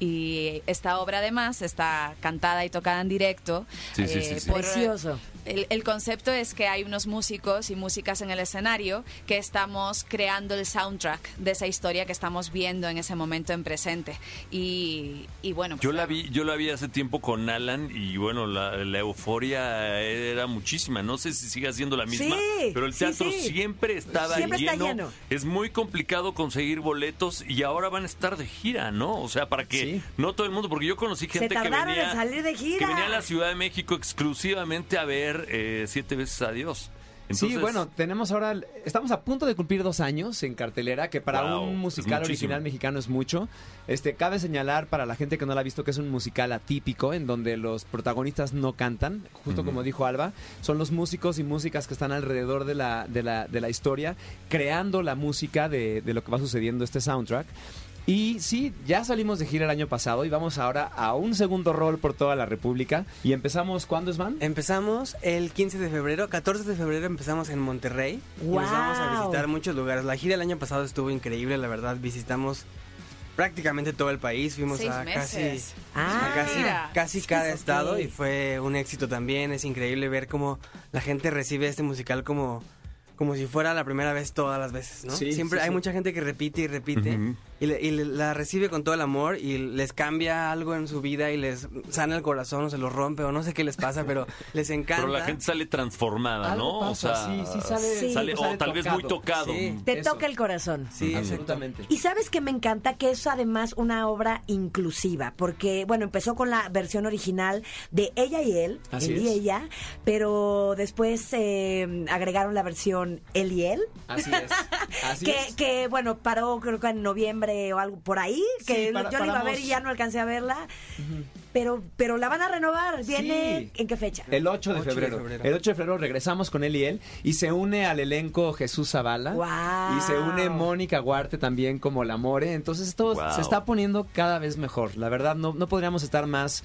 Y esta obra además está cantada y tocada en directo. Sí, sí, sí, sí. por- Precioso. El, el concepto es que hay unos músicos y músicas en el escenario que estamos creando el soundtrack de esa historia que estamos viendo en ese momento en presente. Y, y bueno, Yo pues, la vi, yo la vi hace tiempo con Alan y bueno, la, la euforia era muchísima. No sé si sigue siendo la misma, Sí, pero el teatro sí. siempre estaba Siempre está lleno. lleno. Es muy complicado conseguir boletos y ahora van a estar de gira, ¿no? O sea, para que Sí. no todo el mundo, porque yo conocí gente que venía salir de gira. que venía a la Ciudad de México exclusivamente a ver eh, siete veces a Dios. sí, Entonces, bueno, tenemos ahora, estamos a punto de cumplir dos años en cartelera, que para Wow, un musical original mexicano es mucho. Este, cabe señalar para la gente que no la ha visto que es un musical atípico, en donde los protagonistas no cantan, justo como dijo Alba, son los músicos y músicas que están alrededor de la, de la, de la historia, creando la música de, de lo que va sucediendo este soundtrack. Y sí, ya salimos de gira el año pasado y vamos ahora a un segundo rol por toda la República. Y empezamos, ¿cuándo es, Van? Empezamos el 15 de febrero, 14 de febrero empezamos en Monterrey. Y nos vamos a visitar muchos lugares. La gira el año pasado estuvo increíble, la verdad. Visitamos prácticamente todo el país. Fuimos Seis a casi, meses. Ah, a casi, mira. casi cada Ok. estado y fue un éxito también. Es increíble ver cómo la gente recibe este musical como, como si fuera la primera vez todas las veces, ¿no? Sí, Siempre sí, hay sí. mucha gente que repite y repite Ujú. Y, le- y le- la recibe con todo el amor y les cambia algo en su vida y les sana el corazón o se los rompe o no sé qué les pasa, pero les encanta. pero la gente sale transformada, Algo ¿no? pasa, o sea, sí, sí sale- Sí. sale- sale o tal vez muy tocado. Sí. Te Eso. toca el corazón. Sí, exacto. absolutamente. Y sabes que me encanta que es además una obra inclusiva, porque, bueno, empezó con la versión original de ella y él, Así él y es. ella, pero después eh, agregaron la versión él y él, Así es. Así que, es. que, bueno, paró creo que en noviembre o algo por ahí, que Sí, para- yo la iba a ver y ya no alcancé a verla, pero, pero la van a renovar, ¿viene Sí. en qué fecha? El 8 de 8 de febrero. El 8 de febrero regresamos con él y él y se une al elenco Jesús Zavala. Guau. Y se une Mónica Guarte también como la More. Entonces esto Guau. se está poniendo cada vez mejor. La verdad no, no podríamos estar más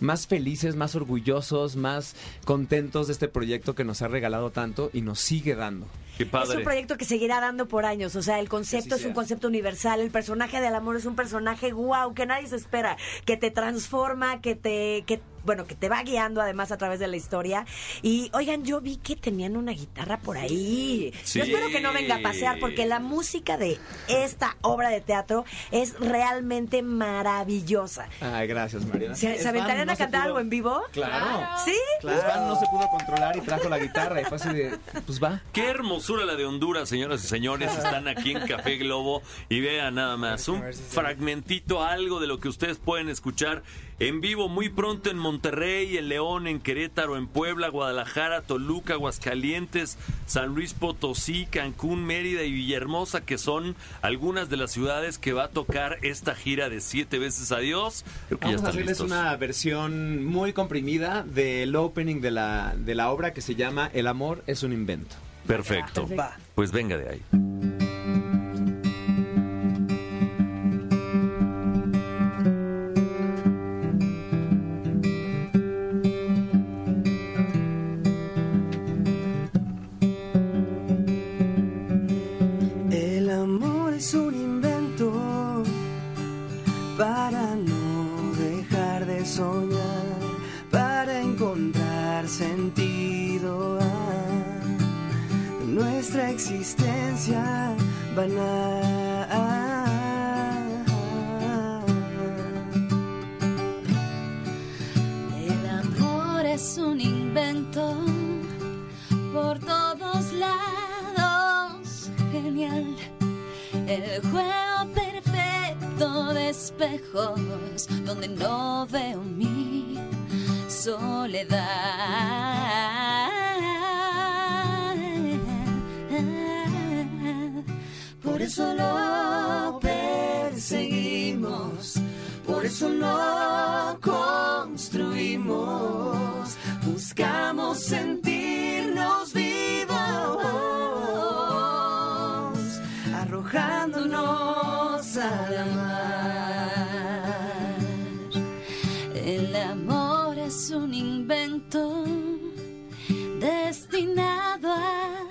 más felices, más orgullosos, más contentos de este proyecto que nos ha regalado tanto y nos sigue dando. Qué Es padre. un proyecto que seguirá dando por años. O sea, el concepto es un concepto universal. El personaje del amor es un personaje wow que nadie se espera, que te transforma, que te, que bueno, que te va guiando además a través de la historia. Y oigan, yo vi que tenían una guitarra por ahí. Sí. Yo espero que no venga a pasear porque la música de esta obra de teatro es realmente maravillosa. Ay, gracias, Mariana. ¿Se, se aventarían a cantar algo en vivo? Claro. ¿Sí? Svan no se pudo controlar y trajo la guitarra y fue así de, pues va. Qué hermosura la de Honduras, señoras y señores. Están aquí en Café Globo y vean nada más un fragmentito, algo de lo que ustedes pueden escuchar en vivo muy pronto en Monterrey, en León, en Querétaro, en Puebla, Guadalajara, Toluca, Aguascalientes, San Luis Potosí, Cancún, Mérida y Villahermosa, que son algunas de las ciudades que va a tocar esta gira de siete veces adiós. Creo que ya Vamos a están hacerles listos. una versión muy comprimida del opening de la, de la obra que se llama El amor es un invento. Perfecto. Pues venga de ahí. Nuestra existencia banal. El amor es un invento por todos lados, genial. El juego perfecto de espejos donde no veo mi soledad. Por eso lo perseguimos, por eso lo construimos, buscamos sentirnos vivos, arrojándonos a la mar. El amor es un invento destinado a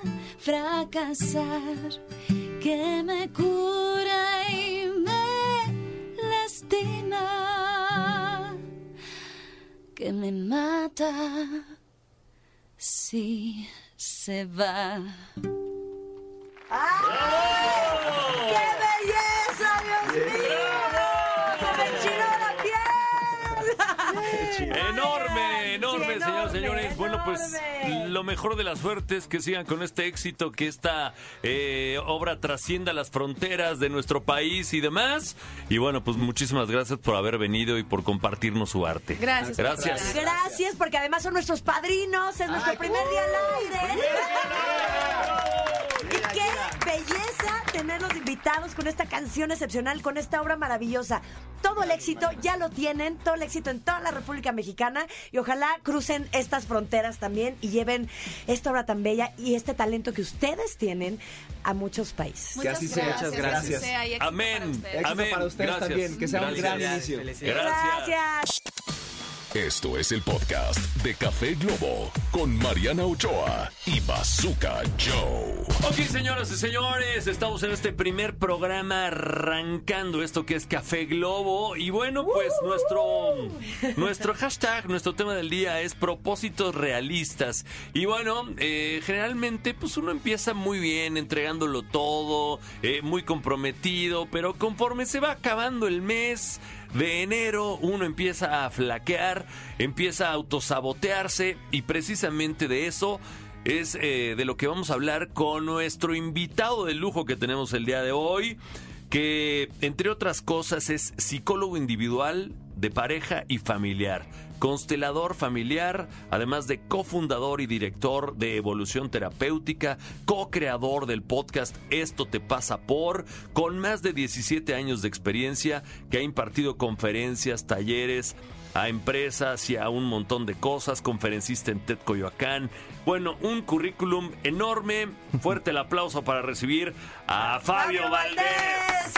fracasar que me cura y me lastima, que me mata si se va. ¡Qué belleza, Dios mío! ¡Se me enchinó la piel! Enorme, enorme, Sí, señores. Bueno, pues lo mejor de las suertes que sigan con este éxito, que esta eh, obra trascienda las fronteras de nuestro país y demás. Y bueno, pues muchísimas gracias por haber venido y por compartirnos su arte. Gracias Gracias. Gracias, porque además son nuestros padrinos. Es nuestro primer día al aire. Tenerlos invitados con esta canción excepcional, con esta obra maravillosa. Todo el éxito ya lo tienen, todo el éxito en toda la República Mexicana y ojalá crucen estas fronteras también y lleven esta obra tan bella y este talento que ustedes tienen a muchos países. Que así sea. gracias, Muchas que así gracias. sea, y éxito Amén. para ustedes. Éxito Amén. para ustedes Gracias. también, que sea un Gracias. gran inicio. Gracias. Esto es el podcast de Café Globo con Mariana Ochoa y Bazooka Joe. Ok, señoras y señores, estamos en este primer programa arrancando esto que es Café Globo. Y bueno, pues nuestro, nuestro hashtag, nuestro tema del día es propósitos realistas. Y bueno, eh, generalmente pues uno empieza muy bien, entregándolo todo, eh, muy comprometido, pero conforme se va acabando el mes de enero uno empieza a flaquear, empieza a autosabotearse y precisamente de eso es eh, de lo que vamos a hablar con nuestro invitado de lujo que tenemos el día de hoy, que entre otras cosas es psicólogo individual de pareja y familiar. Constelador familiar, además de cofundador y director de Evolución Terapéutica, co-creador del podcast Esto te pasa por, con más de 17 años de experiencia, que ha impartido conferencias, talleres, a empresas y a un montón de cosas, conferencista en TED Coyoacán. Bueno, un currículum enorme. Fuerte el aplauso para recibir a Fabio, Valdés.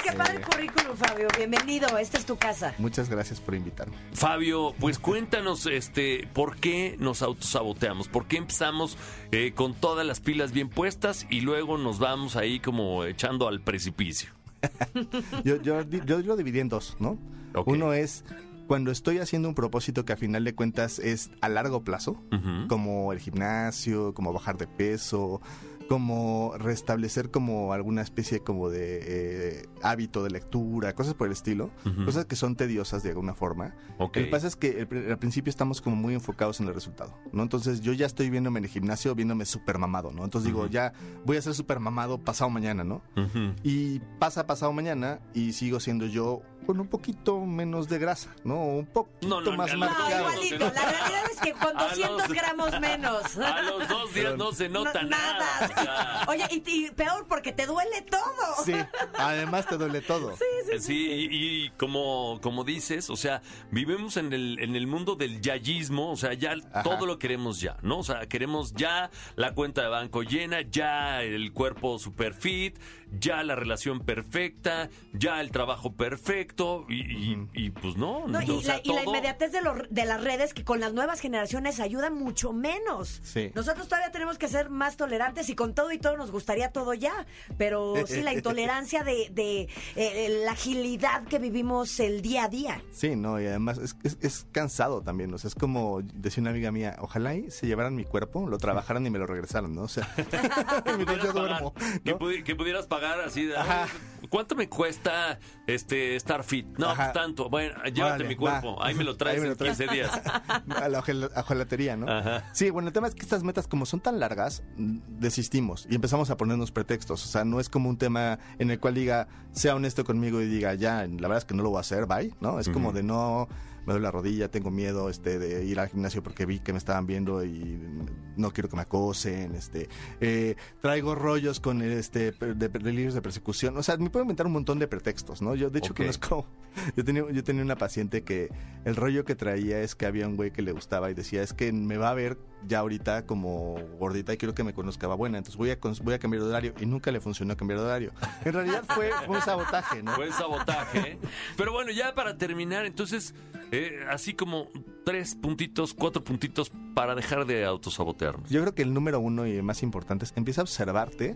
¡Qué padre currículum, Fabio! Bienvenido, esta es tu casa. Muchas gracias por invitarme. Fabio, pues cuéntanos, este, ¿por qué nos autosaboteamos? ¿Por qué empezamos eh, con todas las pilas bien puestas y luego nos vamos ahí como echando al precipicio? Yo, yo, yo lo dividí en dos, ¿no? Uno es cuando estoy haciendo un propósito que a final de cuentas es a largo plazo, como el gimnasio, como bajar de peso, como restablecer como alguna especie como de eh, hábito de lectura, cosas por el estilo, cosas que son tediosas de alguna forma. Ok. Lo que pasa es que el al principio estamos como muy enfocados en el resultado, ¿no? Entonces yo ya estoy viéndome en el gimnasio, viéndome súper mamado, ¿no? Entonces digo, ya voy a ser súper mamado pasado mañana, ¿no? Y pasa pasado mañana y sigo siendo yo con un poquito menos de grasa, ¿no? Un poquito No, no, más No, marcado. días igualito. La realidad es que con A 200 los- gramos menos. A los dos días no se nota No, nada. o sea. Oye, y, y peor porque te duele todo. Sí, además te duele todo. Sí, y, y como, como dices, o sea, vivimos en el, en el mundo del yayismo, o sea, ya Ajá. todo lo queremos ya, ¿no? O sea, queremos ya la cuenta de banco llena, ya el cuerpo super fit, ya la relación perfecta, ya el trabajo perfecto, y, y- y, pues no, No, y, o sea, la, y la inmediatez de, los- de las redes que con las nuevas generaciones ayuda mucho menos. Sí. Nosotros todavía tenemos que ser más tolerantes y con todo y todo nos gustaría todo ya. Pero sí, la intolerancia de, de, eh, la agilidad que vivimos el día a día. Sí, no, y además es, es- es cansado también, o sea, es como decía una amiga mía, ojalá y se llevaran mi cuerpo, lo trabajaran y me lo regresaran, ¿no? O sea, que pudieras pagar así de, Ajá. "Ay, ¿cuánto me cuesta este estar fit? No, Ajá. pues tanto. Bueno, llévate mi cuerpo, va. ahí me lo traes Ahí me lo en traes. 15 días. a la ojalatería, ¿no? Ajá. Sí, bueno, el tema es que estas metas, como son tan largas, mm, desistimos y empezamos a ponernos pretextos. O sea, no es como un tema en el cual diga, sea honesto conmigo y diga, ya, la verdad es que no lo voy a hacer, bye, ¿no? Es como de no, me duele la rodilla, tengo miedo este, de ir al gimnasio porque vi que me estaban viendo y no quiero que me acosen, este, eh, traigo rollos con este, de, de delirios de persecución. O sea, me puedo inventar un montón de pretextos, ¿no? Yo, de hecho, Ok. conozco, yo tenía, yo tenía una paciente que el rollo que traía es que había un güey que le gustaba y decía, es que me va a ver ya ahorita como gordita y quiero que me conozca va buena, entonces voy a, voy a cambiar de horario y nunca le funcionó cambiar de horario. En realidad fue, fue un sabotaje, ¿no? Fue sabotaje. Pero bueno, ya para terminar, entonces, eh, así como tres puntitos, cuatro puntitos para dejar de autosabotearnos. Yo creo que el número uno y el más importante es empieza a observarte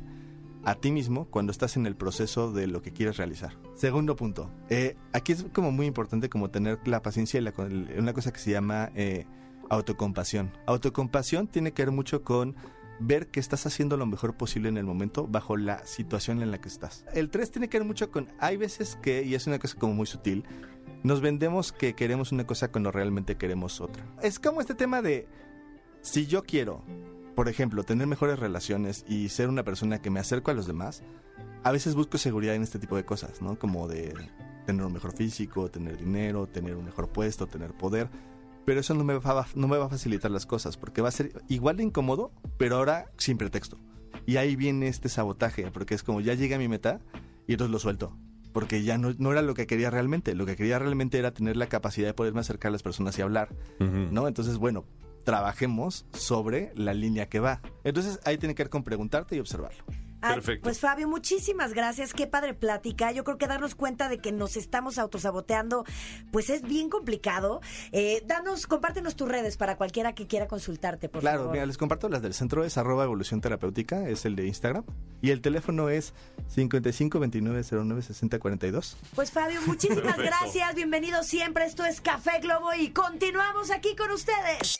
a ti mismo cuando estás en el proceso de lo que quieres realizar. Segundo punto, eh, aquí es como muy importante como tener la paciencia y la, una cosa que se llama eh, autocompasión. Autocompasión tiene que ver mucho con ver que estás haciendo lo mejor posible en el momento bajo la situación en la que estás. El tres tiene que ver mucho con, hay veces que, y es una cosa como muy sutil, nos vendemos que queremos una cosa cuando realmente queremos otra. Es como este tema de, si yo quiero, por ejemplo, tener mejores relaciones y ser una persona que me acerco a los demás, a veces busco seguridad en este tipo de cosas, ¿no? Como de tener un mejor físico, tener dinero, tener un mejor puesto, tener poder. Pero eso no me va, a- no me va a facilitar las cosas, porque va a ser igual de incómodo, pero ahora sin pretexto. Y ahí viene este sabotaje, porque es como ya llegué a mi meta y entonces lo suelto. Porque ya no, no era lo que quería realmente. Lo que quería realmente era tener la capacidad de poderme acercar a las personas y hablar. ¿no? Entonces, bueno, trabajemos sobre la línea que va. Entonces, ahí tiene que ver con preguntarte y observarlo. Ah, Perfecto. Pues Fabio, muchísimas gracias. Qué padre plática. Yo creo que darnos cuenta de que nos estamos autosaboteando, pues es bien complicado. Eh, danos, compártenos tus redes para cualquiera que quiera consultarte, por claro, favor. mira, les comparto las del centro, es arroba evolución terapéutica, es el de Instagram. Y el teléfono es 55 29 09 60 42. Pues Fabio, muchísimas Perfecto. gracias. Bienvenido siempre. Esto es Café Globo y continuamos aquí con ustedes.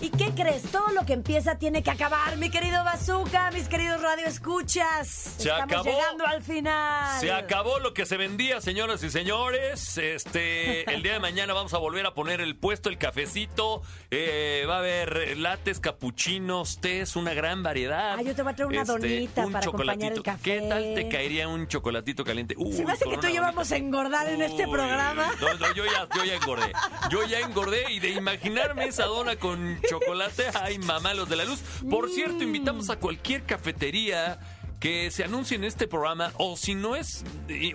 ¿Y qué crees? Todo lo que empieza tiene que acabar, mi querido Bazooka, mis queridos Radio Escuchas. Se Estamos acabó. llegando al final. Se acabó lo que se vendía, señoras y señores. Este, el día de mañana vamos a volver a poner el puesto, el cafecito. Eh, va a haber lates, capuchinos, tés, una gran variedad. Este, Ah, yo te voy a traer una donita un para acompañar el chocolatito. café. ¿Qué tal te caería un chocolatito caliente? Uy, Se me hace que tú una y yo donita. vamos a engordar en este programa. No, no, yo ya, yo ya engordé. Yo ya engordé y de imaginarme esa dona con chocolate, ay mamá, los de la luz. Por cierto, invitamos a cualquier cafetería que se anuncie en este programa o si no es,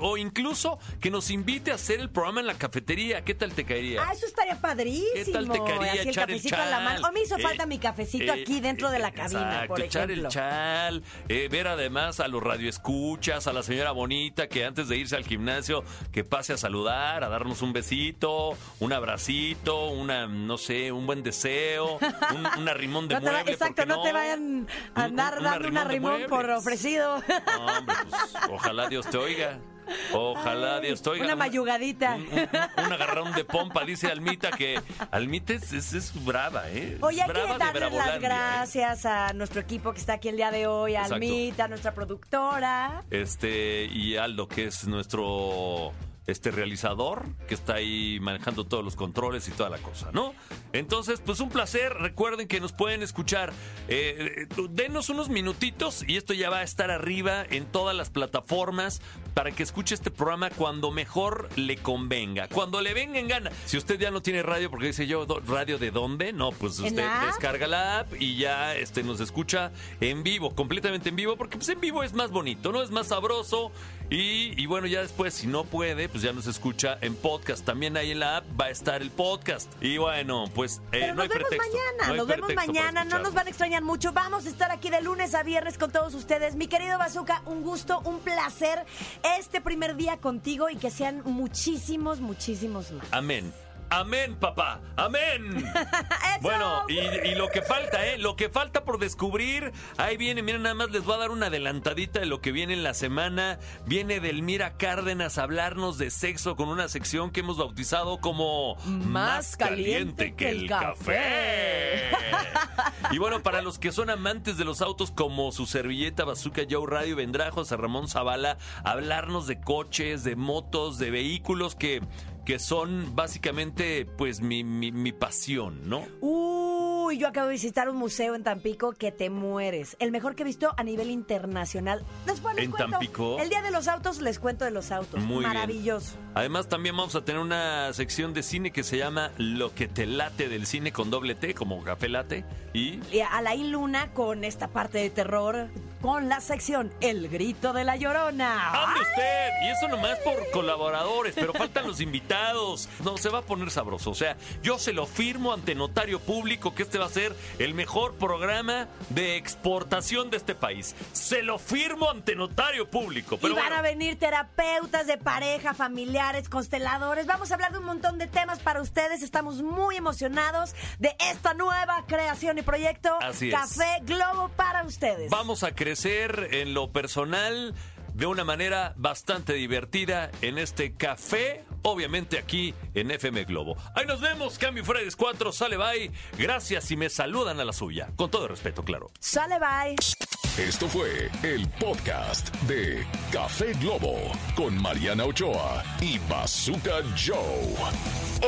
o incluso que nos invite a hacer el programa en la cafetería. ¿Qué tal te caería? Ah, eso estaría padrísimo. ¿Qué tal te caería Así el echar el cafecito en la chal? mano. O me hizo Eh, falta mi cafecito eh, aquí dentro de la eh, cabina, exacto, por echar ejemplo. el chal, eh, ver además a los radioescuchas, a la señora bonita que antes de irse al gimnasio que pase a saludar, a darnos un besito, un abracito, una, no sé, un buen deseo, un, un arrimón de No va- mueble. ¿por exacto, no, te vayan a andar un dando un arrimón arrimón por muebles. No, hombre, pues, ojalá Dios te oiga. Ojalá Dios te oiga. Una mayugadita. Un, un- un agarrón de pompa, dice Almita, que Almita es, es- es brava, ¿eh? Oye, Es hay brava que de darles las ¿eh? gracias a nuestro equipo que está aquí el día de hoy, a. Almita, nuestra productora. Este, y Aldo, que es nuestro este realizador, que está ahí manejando todos los controles y toda la cosa, ¿no? Entonces, pues un placer. Recuerden que nos pueden escuchar. Eh, eh, denos unos minutitos y esto ya va a estar arriba en todas las plataformas para que escuche este programa cuando mejor le convenga, cuando le venga en gana. Si usted ya no tiene radio, porque dice yo, "Do- ¿radio de dónde? No, pues ¿En usted descarga la app y ya este, nos escucha en vivo, completamente en vivo, porque pues en vivo es más bonito, ¿no? Es más sabroso. Y, y bueno, ya después, si no puede, pues ya nos escucha en podcast. También ahí en la app va a estar el podcast. Y bueno, pues eh, Pero no nos hay vemos pretexto. mañana, no hay nos vemos mañana, no nos van a extrañar mucho. Vamos a estar aquí de lunes a viernes con todos ustedes. Mi querido Bazooka, un gusto, un placer este primer día contigo y que sean muchísimos, muchísimos más. Amén. Amén, papá. Amén. Bueno, y, y lo que falta, ¿eh? Lo que falta por descubrir. Ahí viene, miren, nada más les voy a dar una adelantadita de lo que viene en la semana. Viene Delmira Cárdenas a hablarnos de sexo con una sección que hemos bautizado como Más caliente que el café. y bueno, para los que son amantes de los autos como su servilleta Bazooka Joe Radio, vendrá José Ramón Zavala a hablarnos de coches, de motos, de vehículos que, que son básicamente pues mi, mi, mi pasión, ¿no? Uy, yo acabo de visitar un museo en Tampico que te mueres. El mejor que he visto a nivel internacional. Después les ¿En cuento. Tampico? El día de los autos les cuento de los autos. Muy bien. Además también vamos a tener una sección de cine que se llama Lo que te late del cine con doble T, como café late. Y Y Alain Luna con esta parte de terror, con la sección El Grito de la Llorona. ¡Hable usted! Y eso nomás por colaboradores, pero faltan los invitados. No, se va a poner sabroso. O sea, yo se lo firmo ante notario público que este va a ser el mejor programa de exportación de este país. Se lo firmo ante notario público. Pero y van bueno, a venir terapeutas de pareja, familiares, consteladores. Vamos a hablar de un montón de temas para ustedes. Estamos muy emocionados de esta nueva creación y proyecto Así es. Café Globo para ustedes. vamos a crecer en lo personal de una manera bastante divertida en este café, obviamente aquí en FM Globo. Ahí nos vemos, Cambio Fredes 4, sale bye. Gracias y me saludan a la suya. Con todo respeto, claro. Sale, bye. Esto fue el podcast de Café Globo con Mariana Ochoa y Bazooka Joe.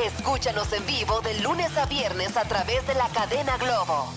Escúchanos en vivo de lunes a viernes a través de la cadena Globo.